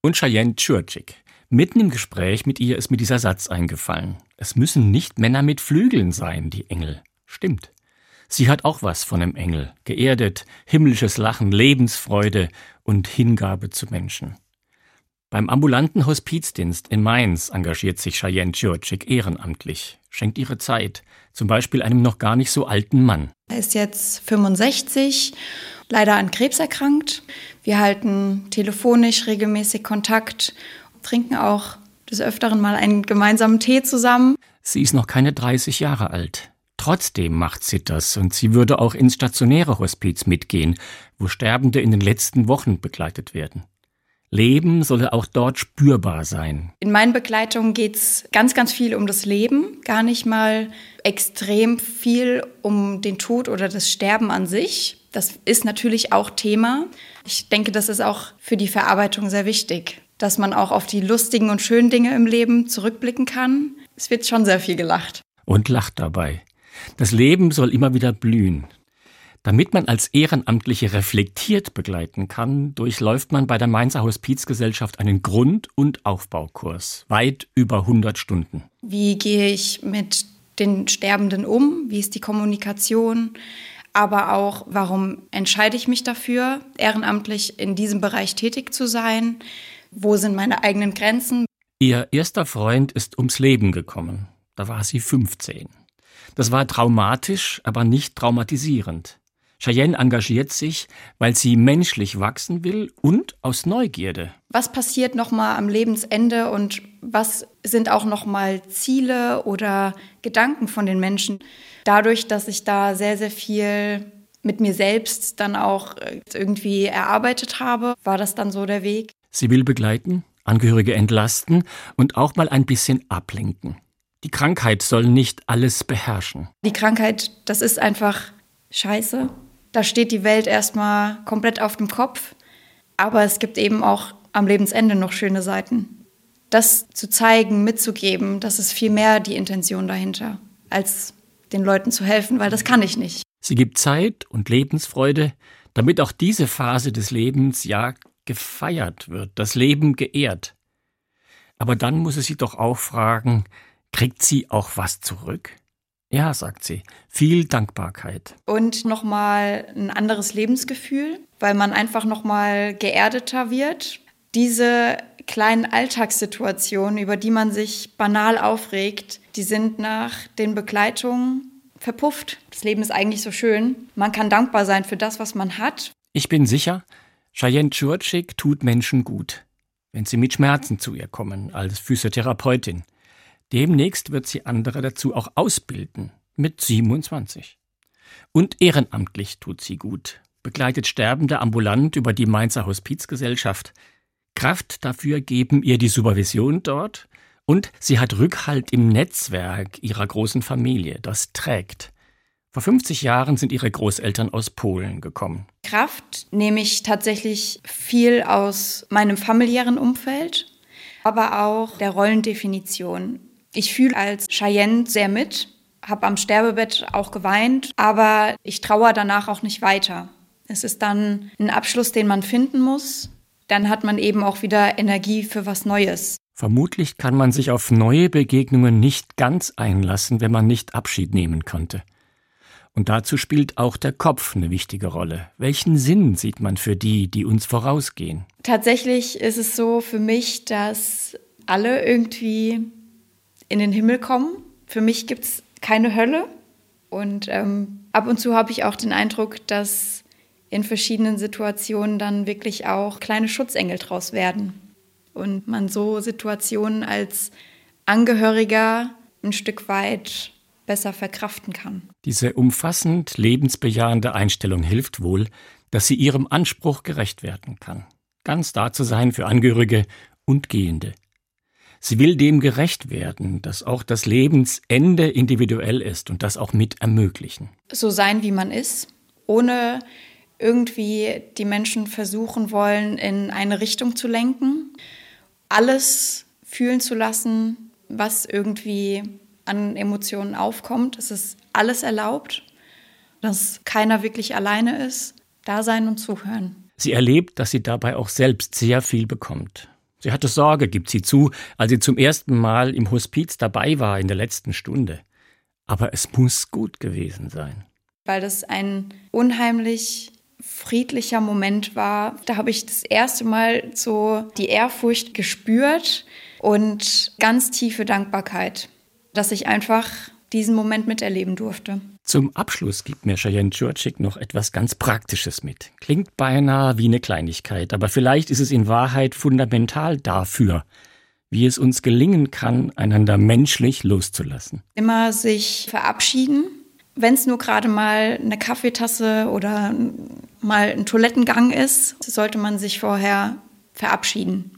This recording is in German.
Und Cheyenne Churchick. Mitten im Gespräch mit ihr ist mir dieser Satz eingefallen. Es müssen nicht Männer mit Flügeln sein, die Engel. Stimmt. Sie hat auch was von einem Engel. Geerdet, himmlisches Lachen, Lebensfreude und Hingabe zu Menschen. Beim ambulanten Hospizdienst in Mainz engagiert sich Cheyenne Djurczyk ehrenamtlich, schenkt ihre Zeit, zum Beispiel einem noch gar nicht so alten Mann. Er ist jetzt 65, leider an Krebs erkrankt. Wir halten telefonisch regelmäßig Kontakt, trinken auch des Öfteren mal einen gemeinsamen Tee zusammen. Sie ist noch keine 30 Jahre alt. Trotzdem macht sie das und sie würde auch ins stationäre Hospiz mitgehen, wo Sterbende in den letzten Wochen begleitet werden. Leben solle auch dort spürbar sein. In meinen Begleitungen geht es ganz, ganz viel um das Leben, gar nicht mal extrem viel um den Tod oder das Sterben an sich. Das ist natürlich auch Thema. Ich denke, das ist auch für die Verarbeitung sehr wichtig, dass man auch auf die lustigen und schönen Dinge im Leben zurückblicken kann. Es wird schon sehr viel gelacht. Und lacht dabei. Das Leben soll immer wieder blühen. Damit man als Ehrenamtliche reflektiert begleiten kann, durchläuft man bei der Mainzer Hospizgesellschaft einen Grund- und Aufbaukurs, weit über 100 Stunden. Wie gehe ich mit den Sterbenden um? Wie ist die Kommunikation? Aber auch, warum entscheide ich mich dafür, ehrenamtlich in diesem Bereich tätig zu sein? Wo sind meine eigenen Grenzen? Ihr erster Freund ist ums Leben gekommen. Da war sie 15. Das war traumatisch, aber nicht traumatisierend. Cheyenne engagiert sich, weil sie menschlich wachsen will und aus Neugierde. Was passiert nochmal am Lebensende und was sind auch nochmal Ziele oder Gedanken von den Menschen? Dadurch, dass ich da sehr, sehr viel mit mir selbst dann auch äh, irgendwie erarbeitet habe, war das dann so der Weg. Sie will begleiten, Angehörige entlasten und auch mal ein bisschen ablenken. Die Krankheit soll nicht alles beherrschen. Die Krankheit, das ist einfach scheiße da steht die Welt erstmal komplett auf dem Kopf. Aber es gibt eben auch am Lebensende noch schöne Seiten. Das zu zeigen, mitzugeben, das ist viel mehr die Intention dahinter, als den Leuten zu helfen, weil das kann ich nicht. Sie gibt Zeit und Lebensfreude, damit auch diese Phase des Lebens ja gefeiert wird, das Leben geehrt. Aber dann muss es sie doch auch fragen, kriegt sie auch was zurück? Ja, sagt sie. Viel Dankbarkeit. Und nochmal ein anderes Lebensgefühl, weil man einfach nochmal geerdeter wird. Diese kleinen Alltagssituationen, über die man sich banal aufregt, die sind nach den Begleitungen verpufft. Das Leben ist eigentlich so schön. Man kann dankbar sein für das, was man hat. Ich bin sicher, Cheyenne Churchick tut Menschen gut, wenn sie mit Schmerzen zu ihr kommen, als Physiotherapeutin. Demnächst wird sie andere dazu auch ausbilden, mit 27. Und ehrenamtlich tut sie gut, begleitet Sterbende ambulant über die Mainzer Hospizgesellschaft. Kraft dafür geben ihr die Supervision dort und sie hat Rückhalt im Netzwerk ihrer großen Familie, das trägt. Vor 50 Jahren sind ihre Großeltern aus Polen gekommen. Kraft nehme ich tatsächlich viel aus meinem familiären Umfeld, aber auch der Rollendefinition. Ich fühle als Cheyenne sehr mit, habe am Sterbebett auch geweint, aber ich trauere danach auch nicht weiter. Es ist dann ein Abschluss, den man finden muss. Dann hat man eben auch wieder Energie für was Neues. Vermutlich kann man sich auf neue Begegnungen nicht ganz einlassen, wenn man nicht Abschied nehmen konnte. Und dazu spielt auch der Kopf eine wichtige Rolle. Welchen Sinn sieht man für die, die uns vorausgehen? Tatsächlich ist es so für mich, dass alle irgendwie in den Himmel kommen. Für mich gibt es keine Hölle. Und ähm, ab und zu habe ich auch den Eindruck, dass in verschiedenen Situationen dann wirklich auch kleine Schutzengel draus werden. Und man so Situationen als Angehöriger ein Stück weit besser verkraften kann. Diese umfassend lebensbejahende Einstellung hilft wohl, dass sie ihrem Anspruch gerecht werden kann. Ganz da zu sein für Angehörige und Gehende. Sie will dem gerecht werden, dass auch das Lebensende individuell ist und das auch mit ermöglichen. So sein, wie man ist, ohne irgendwie die Menschen versuchen wollen, in eine Richtung zu lenken, alles fühlen zu lassen, was irgendwie an Emotionen aufkommt. Es ist alles erlaubt, dass keiner wirklich alleine ist, da sein und zuhören. Sie erlebt, dass sie dabei auch selbst sehr viel bekommt Sie hatte Sorge, gibt sie zu, als sie zum ersten Mal im Hospiz dabei war in der letzten Stunde. Aber es muss gut gewesen sein. Weil das ein unheimlich friedlicher Moment war. Da habe ich das erste Mal so die Ehrfurcht gespürt und ganz tiefe Dankbarkeit, dass ich einfach diesen Moment miterleben durfte. Zum Abschluss gibt mir Cheyenne Churchick noch etwas ganz Praktisches mit. Klingt beinahe wie eine Kleinigkeit, aber vielleicht ist es in Wahrheit fundamental dafür, wie es uns gelingen kann, einander menschlich loszulassen. Immer sich verabschieden, wenn es nur gerade mal eine Kaffeetasse oder mal ein Toilettengang ist, sollte man sich vorher verabschieden.